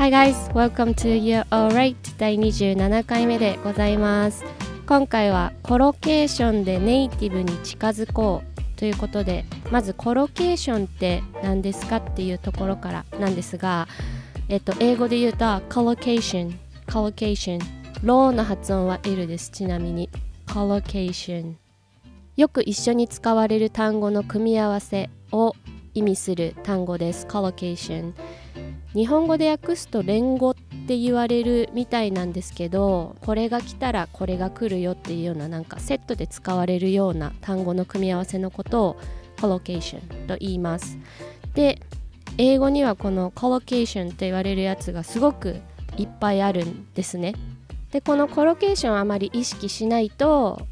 Hi guys, welcome to You're Alright 第27回目でございます。今回はコロケーションでネイティブに近づこうということでまずコロケーションって何ですかっていうところからなんですがえっと英語で言うとコロケーションコロケーションローの発音は L です。ちなみにコロケーションよく一緒に使われる単語の組み合わせを意味する単語です。コロケーション日本語で訳すと連語って言われるみたいなんですけどこれが来たらこれが来るよっていうようななんかセットで使われるような単語の組み合わせのことをコロケーションと言います。で英語にはこのコロケーションと言われるやつがすごくいっぱいあるんですね。でこのコロケーションあまり意識しないと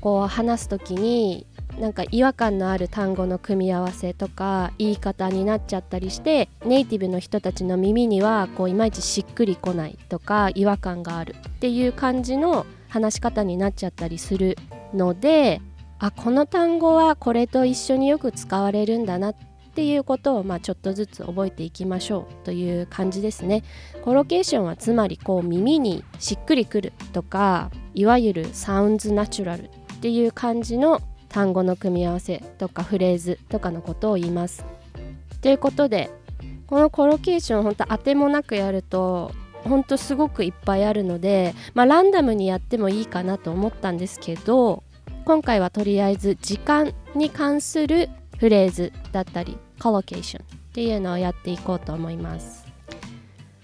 こう話す時になんか違和感のある単語の組み合わせとか言い方になっちゃったりしてネイティブの人たちの耳にはこういまいちしっくりこないとか違和感があるっていう感じの話し方になっちゃったりするのであこの単語はこれと一緒によく使われるんだなっていうことをまあちょっとずつ覚えていきましょうという感じですね。コロケーションはつまりこう耳にしっくりくるとかいわゆるサウンズナチュラルっていう感じの単語の組み合わせとかフレーズとかのことを言います。ということでこのコロケーション本当当てもなくやると本当すごくいっぱいあるので、まあ、ランダムにやってもいいかなと思ったんですけど今回はとりあえず時間に関するフレーズだったりコロケーションっていうのをやっていこうと思います。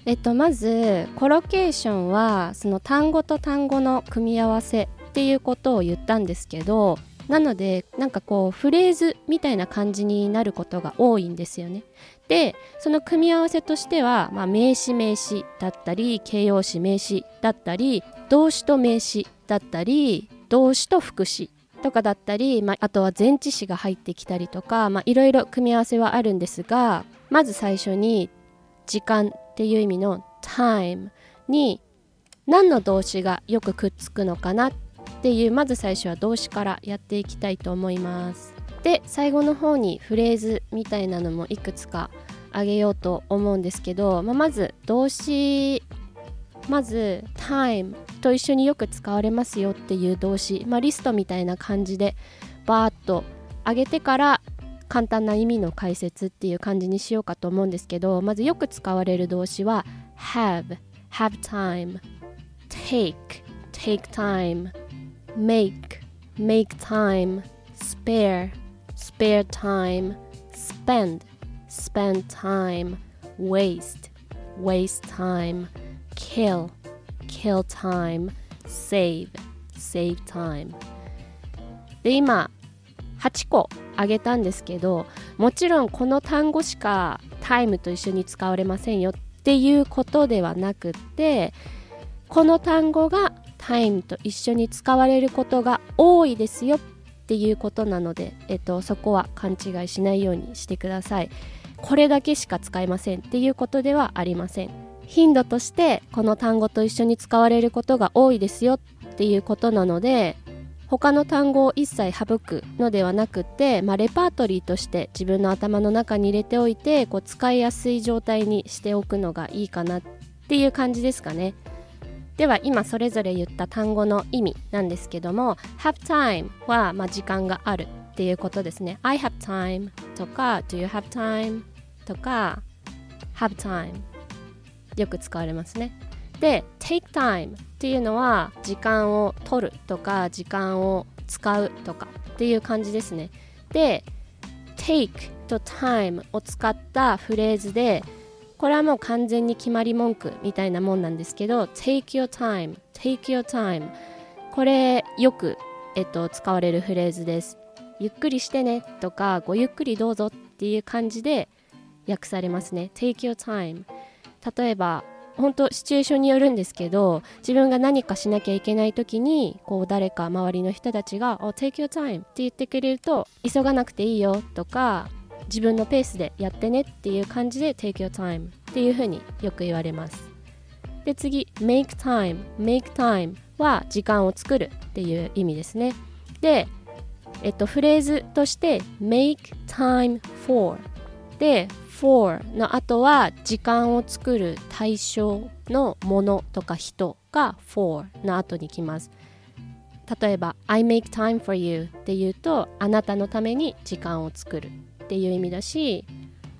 えっと、まずコロケーションはその単語と単語の組み合わせっていうことを言ったんですけどなのでなんかこうフレーズみたいな感じになることが多いんですよね。でその組み合わせとしては、まあ、名詞名詞だったり形容詞名詞だったり動詞と名詞だったり動詞と副詞とかだったり、まあ、あとは前置詞が入ってきたりとかいろいろ組み合わせはあるんですがまず最初に時間っていう意味の time に何の動詞がよくくっつくのかなっっていうまず最初は動詞からやっていきたいと思います。で最後の方にフレーズみたいなのもいくつかあげようと思うんですけど、まあ、まず動詞まず time と一緒によく使われますよっていう動詞、まあ、リストみたいな感じでバーッと上げてから簡単な意味の解説っていう感じにしようかと思うんですけどまずよく使われる動詞は have have time take take time make make time spare spare time spend spend time waste waste time kill kill time save save time で今8個あげたんですけどもちろんこの単語しかタイムと一緒に使われませんよっていうことではなくってこの単語がタイムと一緒に使われることが多いですよっていうことなので、えっと、そこは勘違いしないようにしてくださいこれだけしか使えませんっていうことではありません頻度としてこの単語と一緒に使われることが多いですよっていうことなので他の単語を一切省くのではなくて、まあ、レパートリーとして自分の頭の中に入れておいてこう使いやすい状態にしておくのがいいかなっていう感じですかね。では今それぞれ言った単語の意味なんですけども have time はまあ時間があるっていうことですね。I have time とか Do you have time とか have time よく使われますね。で take time っていうのは時間を取るとか時間を使うとかっていう感じですね。で take と time を使ったフレーズでこれはもう完全に決まり文句みたいなもんなんですけど take your time take your time. これよく、えっと、使われるフレーズです。ゆっくりしてねとかごゆっくりどうぞっていう感じで訳されますね。take your time. 例えば本当シチュエーションによるんですけど自分が何かしなきゃいけない時にこう誰か周りの人たちが「oh, take your time」って言ってくれると急がなくていいよとか自分のペースでやってねっていう感じで take your time っていう風によく言われます。で次 make time make time は時間を作るっていう意味ですね。でえっとフレーズとして make time for で for の後は時間を作る対象のものとか人が for の後に来ます。例えば I make time for you って言うとあなたのために時間を作る。っていう意味だし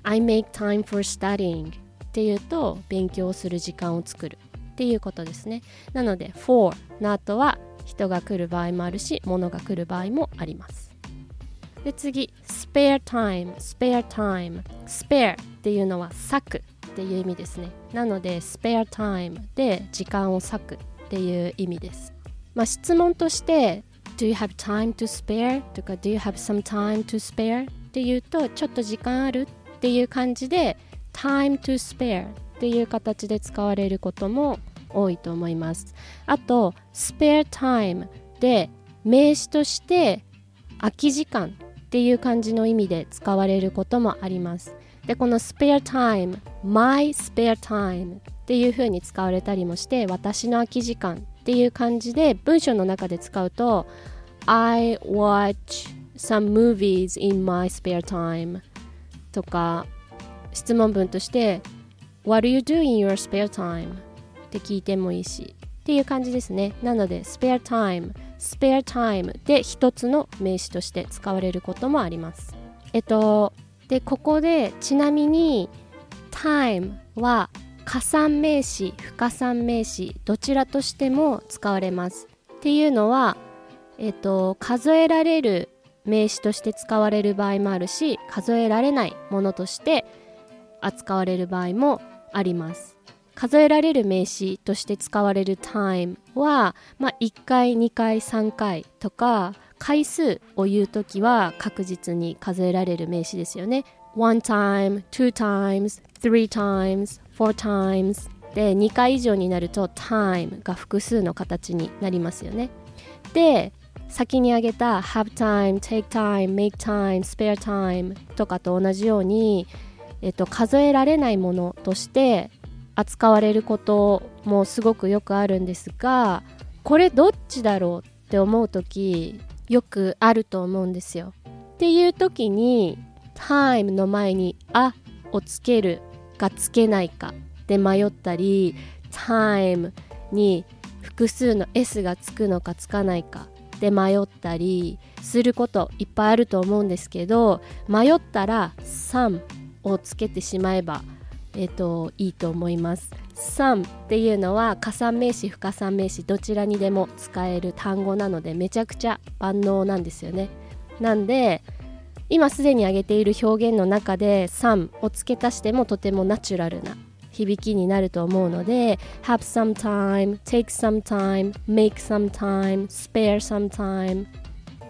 I make time for studying っていうと勉強する時間を作るっていうことですねなので for の後は人が来る場合もあるし物が来る場合もありますで次 spare time spare time spare っていうのは割くっていう意味ですねなので spare time で時間を割くっていう意味ですまあ質問として Do you have time to spare? とか Do you have some time to spare? っていうとちょっと時間あるっていう感じで time to spare っていう形で使われることも多いと思います。あと spare time で名詞として空き時間っていう感じの意味で使われることもあります。でこの spare time my spare time っていう風に使われたりもして私の空き時間っていう感じで文章の中で使うと I watch some movies in my spare time とか質問文として What do you do in your spare time? って聞いてもいいしっていう感じですね。なので spare time spare time で一つの名詞として使われることもあります。えっとでここでちなみに time は加算名詞不加算名詞どちらとしても使われます。っていうのはえっと数えられる名詞として使われる場合もあるし数えられないものとして扱われる場合もあります。数えられる名詞として使われる time は、まあ、1回2回3回とか回数を言うときは確実に数えられる名詞ですよね。One time, two times, three times, four times で2回以上になると time が複数の形になりますよね。で先に挙げた have time, take time, make time, spare time とかと同じように、えっと、数えられないものとして扱われることもすごくよくあるんですがこれどっちだろうって思う時よくあると思うんですよ。っていう時に time の前に「あ」をつけるかつけないかで迷ったり time に複数の S がつくのかつかないかで迷ったりすることいっぱいあると思うんですけど迷ったら「some」をつけてしまえばえっ、ー、といいと思います。some っていうのは加算名詞不加算名詞どちらにでも使える単語なのでめちゃくちゃ万能なんですよね。なんで今すでに挙げている表現の中で三を付け足してもとてもナチュラルな響きになると思うので have some time, take some time, make some time, spare some time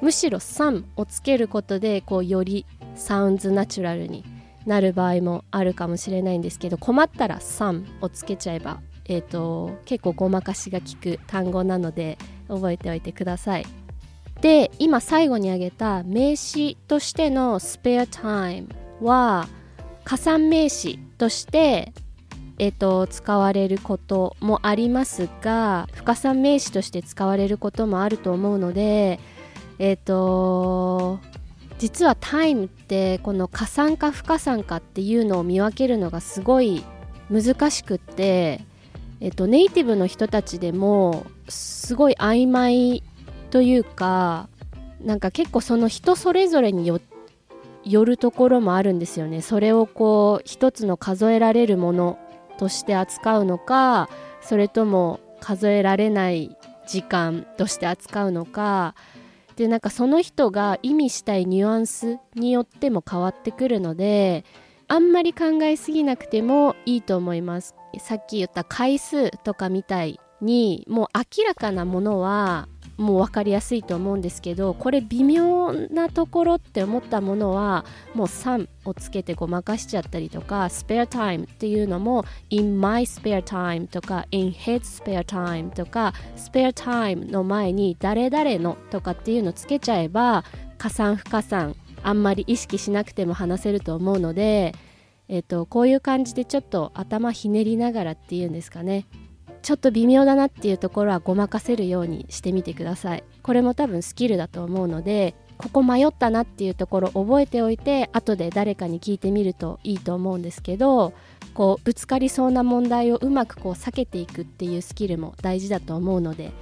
むしろ some をつけることでこうよりサウンズナチュラルになる場合もあるかもしれないんですけど困ったら「some」をつけちゃえば、えーと、結構ごまかしが効く単語なので覚えておいてください。で今最後に挙げた名詞としての「spare time」は加算名詞としてえーと、使われることもありますが不可算名詞として使われることもあると思うのでえ、ー、と実はタイムってこの加算か不加算かっていうのを見分けるのがすごい難しくって、えっと、ネイティブの人たちでもすごい曖昧というかなんか結構その人それぞれによよるところもあるんですよね。それをこう一つの数えられるものとして扱うのかそれとも数えられない時間として扱うのか。でなんかその人が意味したいニュアンスによっても変わってくるのであんまり考えすぎなくてもいいと思います。さっき言った回数とかみたいにもう明らかなものはもう分かりやすいと思うんですけどこれ微妙なところって思ったものはもう3をつけてごまかしちゃったりとか spare time っていうのも in my spare time とか in his spare time とか spare time の前に誰々のとかっていうのつけちゃえば加算不加算あんまり意識しなくても話せると思うのでえっと、こういう感じでちょっと頭ひねりながらっていうんですかね。ちょっと微妙だなっていうところはごまかせるようにしてみてください。これも多分スキルだと思うのでここ迷ったなっていうところ覚えておいて後で誰かに聞いてみるといいと思うんですけどこうぶつかりそうな問題をうまくこう避けていくっていうスキルも大事だと思うので、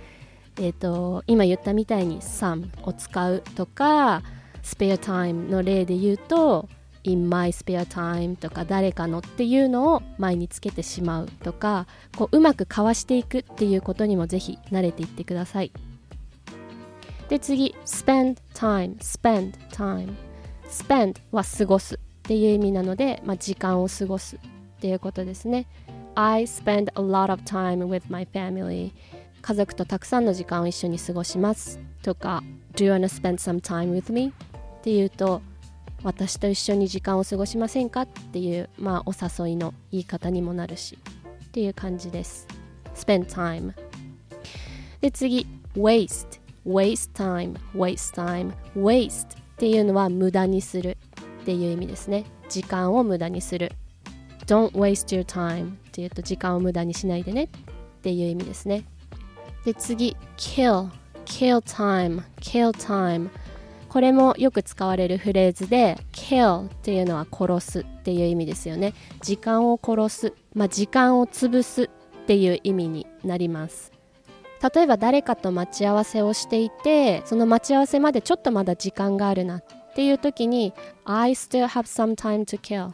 えーと、今言ったみたいに s o m を使うとか spare time の例で言うと in my spare time とか誰かのっていうのを前につけてしまうとかこううまくかわしていくっていうことにもぜひ慣れていってください。で次 spend time spend time. spend は過ごすっていう意味なので、まあ、時間を過ごすっていうことですね。I spend a lot of time with my family. 家族とたくさんの時間を一緒に過ごしますとか Do you wanna spend some time with me? っていうと私と一緒に時間を過ごしませんかっていう、まあ、お誘いの言い方にもなるしっていう感じです。Spend time で次 waste waste time waste time waste っていうのは無駄にするっていう意味ですね。時間を無駄にする。Don't waste your time っていうと時間を無駄にしないでねっていう意味ですね。で次 kill kill time kill time これもよく使われるフレーズで kill っていうのは殺すっていう意味ですよね。時間を殺す、まあ、時間を潰すっていう意味になります。例えば誰かと待ち合わせをしていてその待ち合わせまでちょっとまだ時間があるなっていう時に I still have some time to kill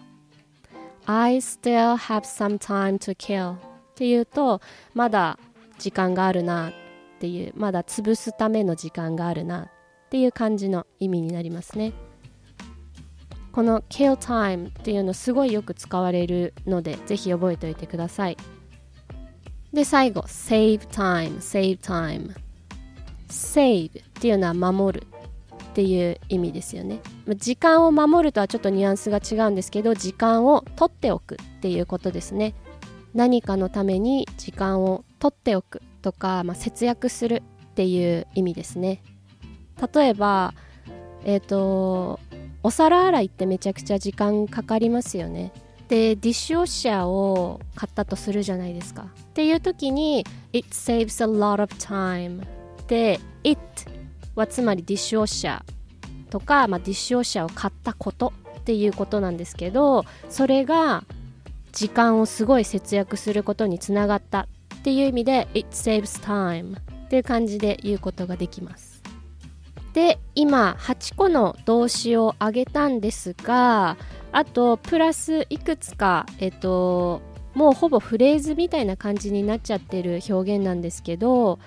I still have some time to kill っていうとまだ時間があるなっていうまだ潰すための時間があるなっていう感じの意味になりますね。この kill time っていうのすごいよく使われるのでぜひ覚えておいてください。で最後 save time save time. save っていうのは守るっていう意味ですよね。時間を守るとはちょっとニュアンスが違うんですけど時間を取っておくっていうことですね。何かのために時間を取っておくとか、まあ、節約するっていう意味ですね。例えばえっ、ー、とお皿洗いってめちゃくちゃ時間かかりますよね。でディッシュウォッシャーを買ったとするじゃないですか。っていう時に It saves a lot of time. で It はつまりディッシュウォッシャーとか、まあ、ディッシュウォッシャーを買ったことっていうことなんですけどそれが時間をすごい節約することにつながったっていう意味で It saves time っていう感じで言うことができます。で今8個の動詞を挙げたんですがあとプラスいくつかえっともうほぼフレーズみたいな感じになっちゃってる表現なんですけど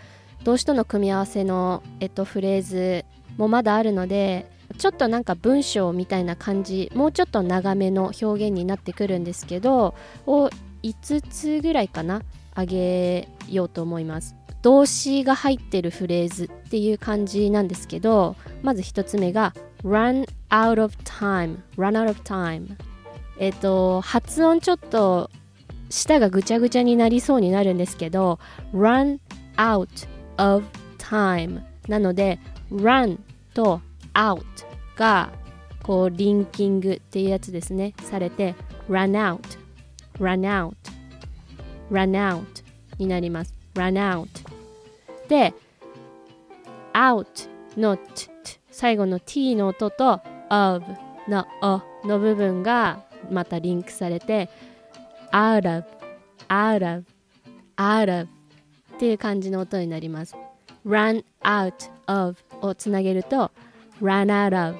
動詞との組み合わせの、えっと、フレーズもまだあるのでちょっとなんか文章みたいな感じもうちょっと長めの表現になってくるんですけどを5つぐらいかなあげようと思います。動詞が入ってるフレーズっていう感じなんですけどまず1つ目が run out of time run out of time えっ、と発音ちょっと舌がぐちゃぐちゃになりそうになるんですけど run out of time なので run と out がこうリンキングっていうやつですね。されて run out run out run out になります。run out で out の t, t 最後の t の音と of の o の部分がまたリンクされて out of out of out of っていう感じの音になります run out of をつなげると run out of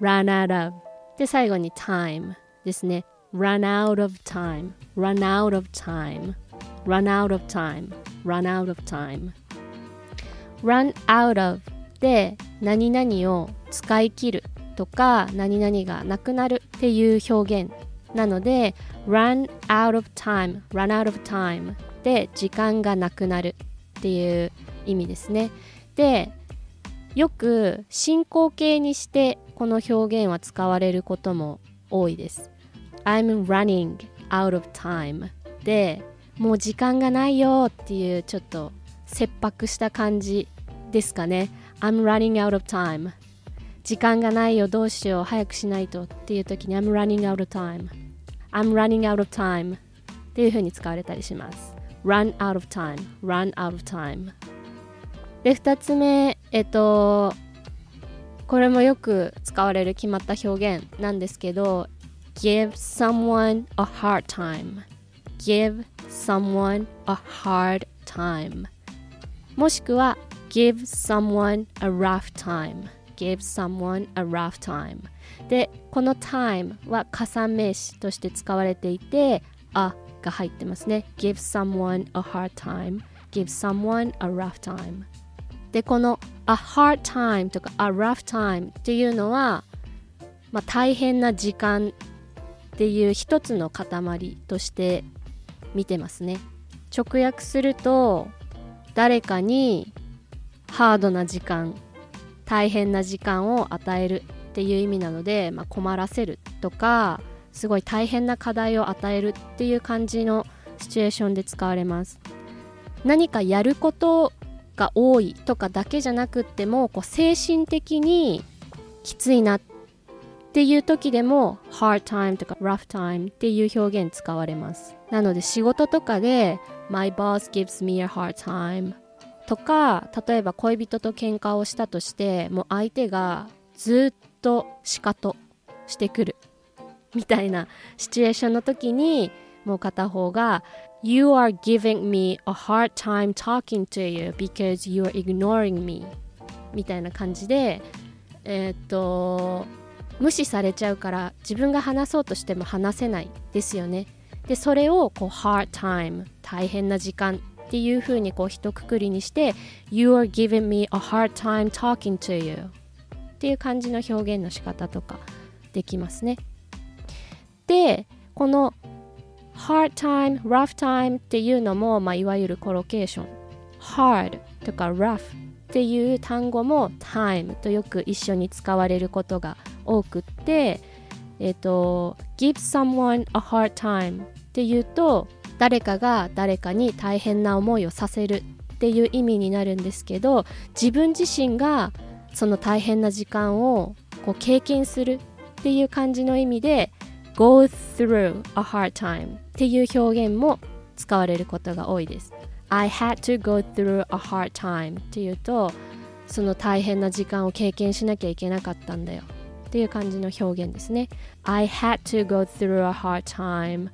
run out of で最後に time ですね run out of time run out of time run out of time run out of time run out of で何々を使い切るとか何々がなくなるっていう表現なので run out of time run out of time で時間がなくなるっていう意味ですね。でよく進行形にしてこの表現は使われることも多いです。I'm running out of time でもう時間がないよっていうちょっと切迫した感じですかね I'm running out of time 時間がないよどうしよう早くしないとっていう時に I'm running out of time I'm running out of time っていう風に使われたりします run out of time run out of time で2つ目えっとこれもよく使われる決まった表現なんですけど give someone a hard time give someone a hard time もしくは give someone a rough time give someone a rough time でこの time は加算名詞として使われていて a が入ってますね give someone a hard time give someone a rough time でこの a hard time とか a rough time っていうのは、まあ、大変な時間っていう一つの塊として見てますね直訳すると誰かにハードな時間大変な時間を与えるっていう意味なので、まあ、困らせるとかすごい大変な課題を与えるっていう感じのシチュエーションで使われます。何かやることが多いとかだけじゃなくってもこう精神的にきついなっていう時でも hard time とか rough time っていう表現使われます。なので仕事とかで my boss gives me a hard time とか例えば恋人と喧嘩をしたとしてもう相手がずっとシカトしてくるみたいなシチュエーションの時にもう片方が You are giving me a hard time talking to you because you are ignoring me みたいな感じでえー、っと無視されちゃうから自分が話そうとしても話せないですよねでそれをこう hard time 大変な時間っていう風にこう一括りにして You are giving me a hard time talking to you っていう感じの表現の仕方とかできますね。でこの hard time, rough time っていうのも、まあ、いわゆるコロケーション。hard とか rough っていう単語も time とよく一緒に使われることが多くってえっ、ー、と give someone a hard time っていうと誰かが誰かに大変な思いをさせるっていう意味になるんですけど自分自身がその大変な時間をこう経験するっていう感じの意味で go through a hard time っていう表現も使われることが多いです。I had to go through a hard time っていうとその大変な時間を経験しなきゃいけなかったんだよ。っていう感じの表現ですね I had to go through a hard time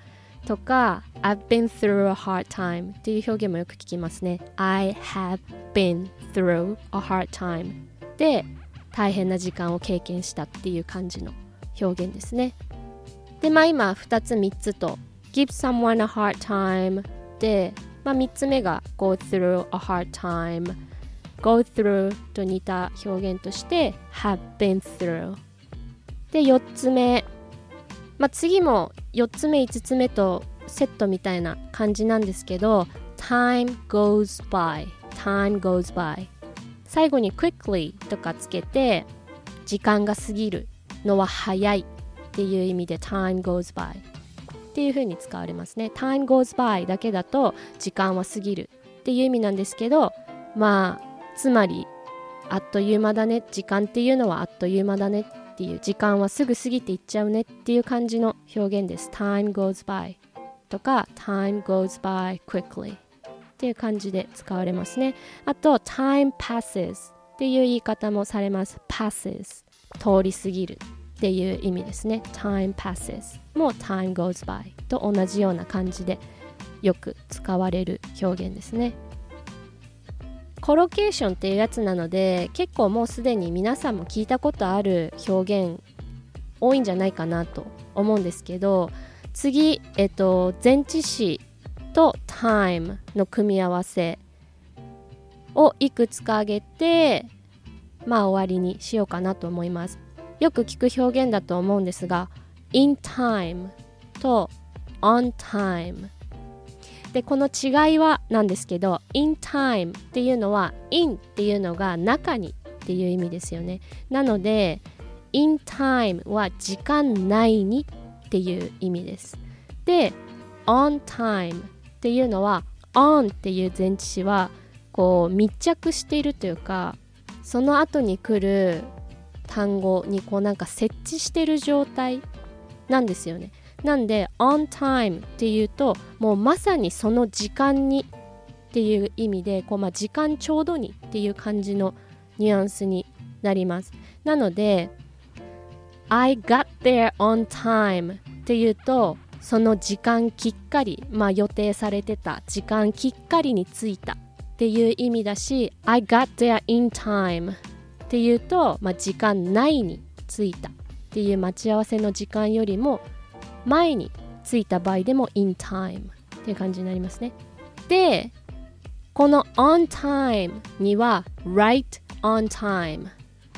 とか I've been through a hard time っていう表現もよく聞きますね I have been through a hard time で大変な時間を経験したっていう感じの表現ですねで、まあ今2つ3つと give someone a hard time で、まあ、3つ目が go through a hard time go through と似た表現として have been through で4つ目、まあ、次も4つ目5つ目とセットみたいな感じなんですけど time goes by time goes by 最後に quickly とかつけて時間が過ぎるのは早いっていう意味で time goes by っていう風に使われますね。time goes by だけだと時間は過ぎるっていう意味なんですけどまあつまりあっという間だね。時間っていうのはあっという間だね。っていう時間はすぐ過ぎていっちゃうねっていう感じの表現です。Time goes by とか time goes by quickly っていう感じで使われますね。あと time passes っていう言い方もされます。Passes 通り過ぎるっていう意味ですね。Time passes も time goes by と同じような感じでよく使われる表現ですね。コロケーションっていうやつなので結構もうすでに皆さんも聞いたことある表現多いんじゃないかなと思うんですけど次、えっと、前置詞と time の組み合わせをいくつか挙げてまあ終わりにしようかなと思います。よく聞く表現だと思うんですが in time と on time でこの違いはなんですけど in time っていうのは in っていうのが中にっていう意味ですよねなので in time は時間内にっていう意味ですで on time っていうのは on っていう前置詞はこう密着しているというかその後に来る単語にこうなんか設置してる状態なんですよね。なんで on time っていうともうまさにその時間にっていう意味でこう、まあ、時間ちょうどにっていう感じのニュアンスになります。なので I got there on time っていうとその時間きっかり、まあ、予定されてた時間きっかりに着いたっていう意味だし I got there in time っていうと、まあ、時間内に着いたっていう待ち合わせの時間よりも前に着いた場合でも in time っていう感じになりますねでこの on time には right on time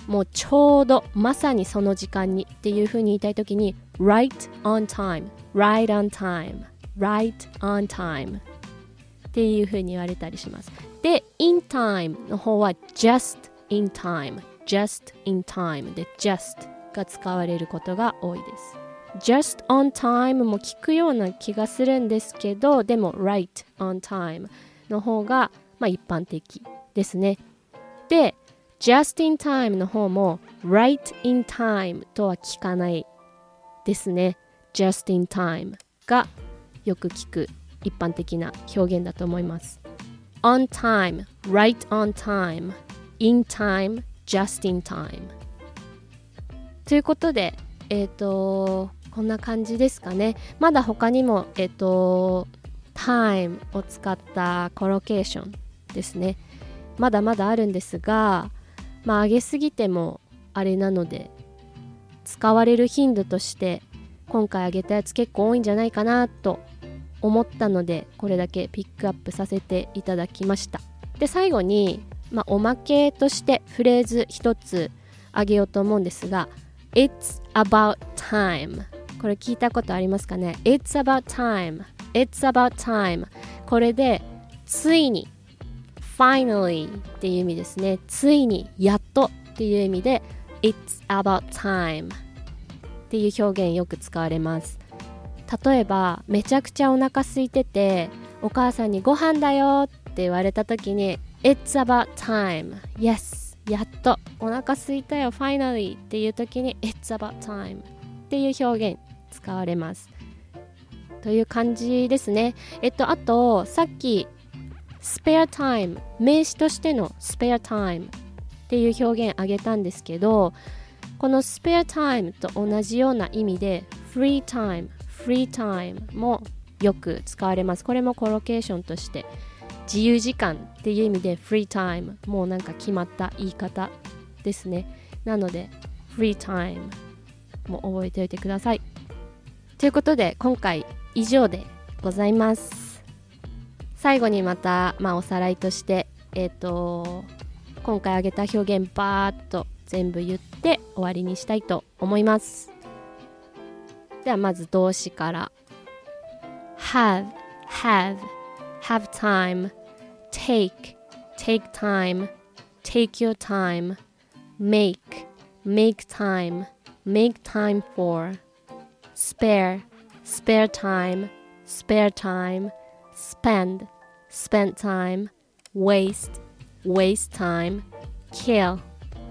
もうちょうどまさにその時間にっていう風に言いたい時に right on time right on time right on time っていう風に言われたりしますで in time の方は just in time just in time で just が使われることが多いです just on time も聞くような気がするんですけどでも right on time の方がまあ一般的ですねで just in time の方も right in time とは聞かないですね just in time がよく聞く一般的な表現だと思います on time right on time in time just in time ということでえっ、ー、とこんな感じですかね。まだ他にもえっ、と time を使ったコロケーションですね。まだまだあるんですがまあ上げすぎてもあれなので使われる頻度として今回あげたやつ結構多いんじゃないかなと思ったのでこれだけピックアップさせていただきました。で最後に、まあ、おまけとしてフレーズ一つあげようと思うんですが It's about time これ聞いたことありますかね？It's about time. It's about time. これでついに finally っていう意味ですね。ついにやっとっていう意味で It's about time. っていう表現よく使われます。例えばめちゃくちゃお腹空いててお母さんにご飯だよって言われた時に It's about time. Yes. やっとお腹空いたよ Finally っていう時に It's about time. っていう表現。使われます。という感じですね。えっとあとさっき spare time 名詞としての spare time っていう表現あげたんですけどこの spare time と同じような意味で free time free time もよく使われます。これもコロケーションとして自由時間っていう意味で free time もうなんか決まった言い方ですね。なので free time も覚えておいてください。ということで今回以上でございます。最後にまた、まあ、おさらいとしてえっ、ー、と今回挙げた表現バーッと全部言って終わりにしたいと思います。ではまず動詞から。Have have have time take take time take your time make make time make time for spare spare time spare time spend, spend time, waste, waste time, kill,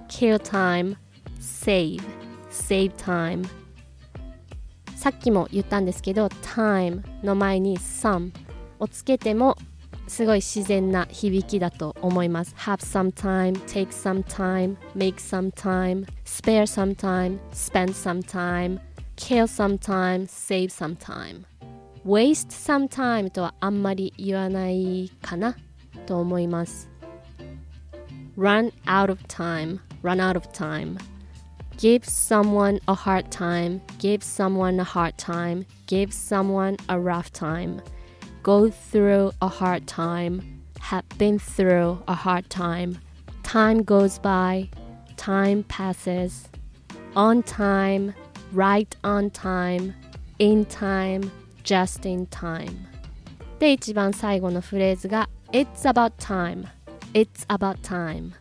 kill time, save, save time さっきも言ったんですけど time の前に some をつけてもすごい自然な響きだと思います have some time, take some time, make some time, spare some time, spend some time, kill some time, save some time waste some time とはあんまり言わないかなと思います run out of time run out of time give someone a hard time give someone a hard time give someone a rough time go through a hard time have been through a hard time time goes by time passes on time right on time in time just in time. で一番最後のフレーズが It's about time. It's about time.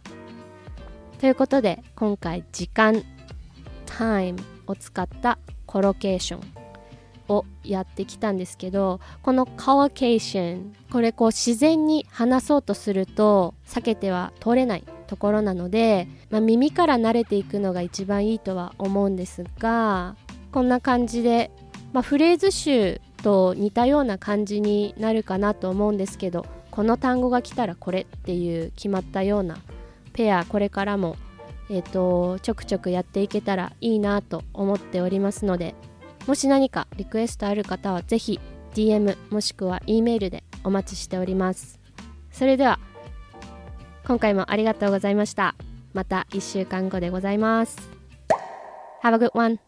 ということで今回時間 time を使ったコロケーションをやってきたんですけどこのコロケーションこれこう自然に話そうとすると避けては通れないところなので、まあ、耳から慣れていくのが一番いいとは思うんですがこんな感じで、まあ、フレーズ集と似たような感じになるかなと思うんですけどこの単語が来たらこれっていう決まったようなペアこれからも、えーと、とちょくちょくやっていけたらいいなと思っておりますのでもし何かリクエストある方は是非 DM もしくは E メールでお待ちしております。それでは今回もありがとうございました。また1週間後でございます。Have a good one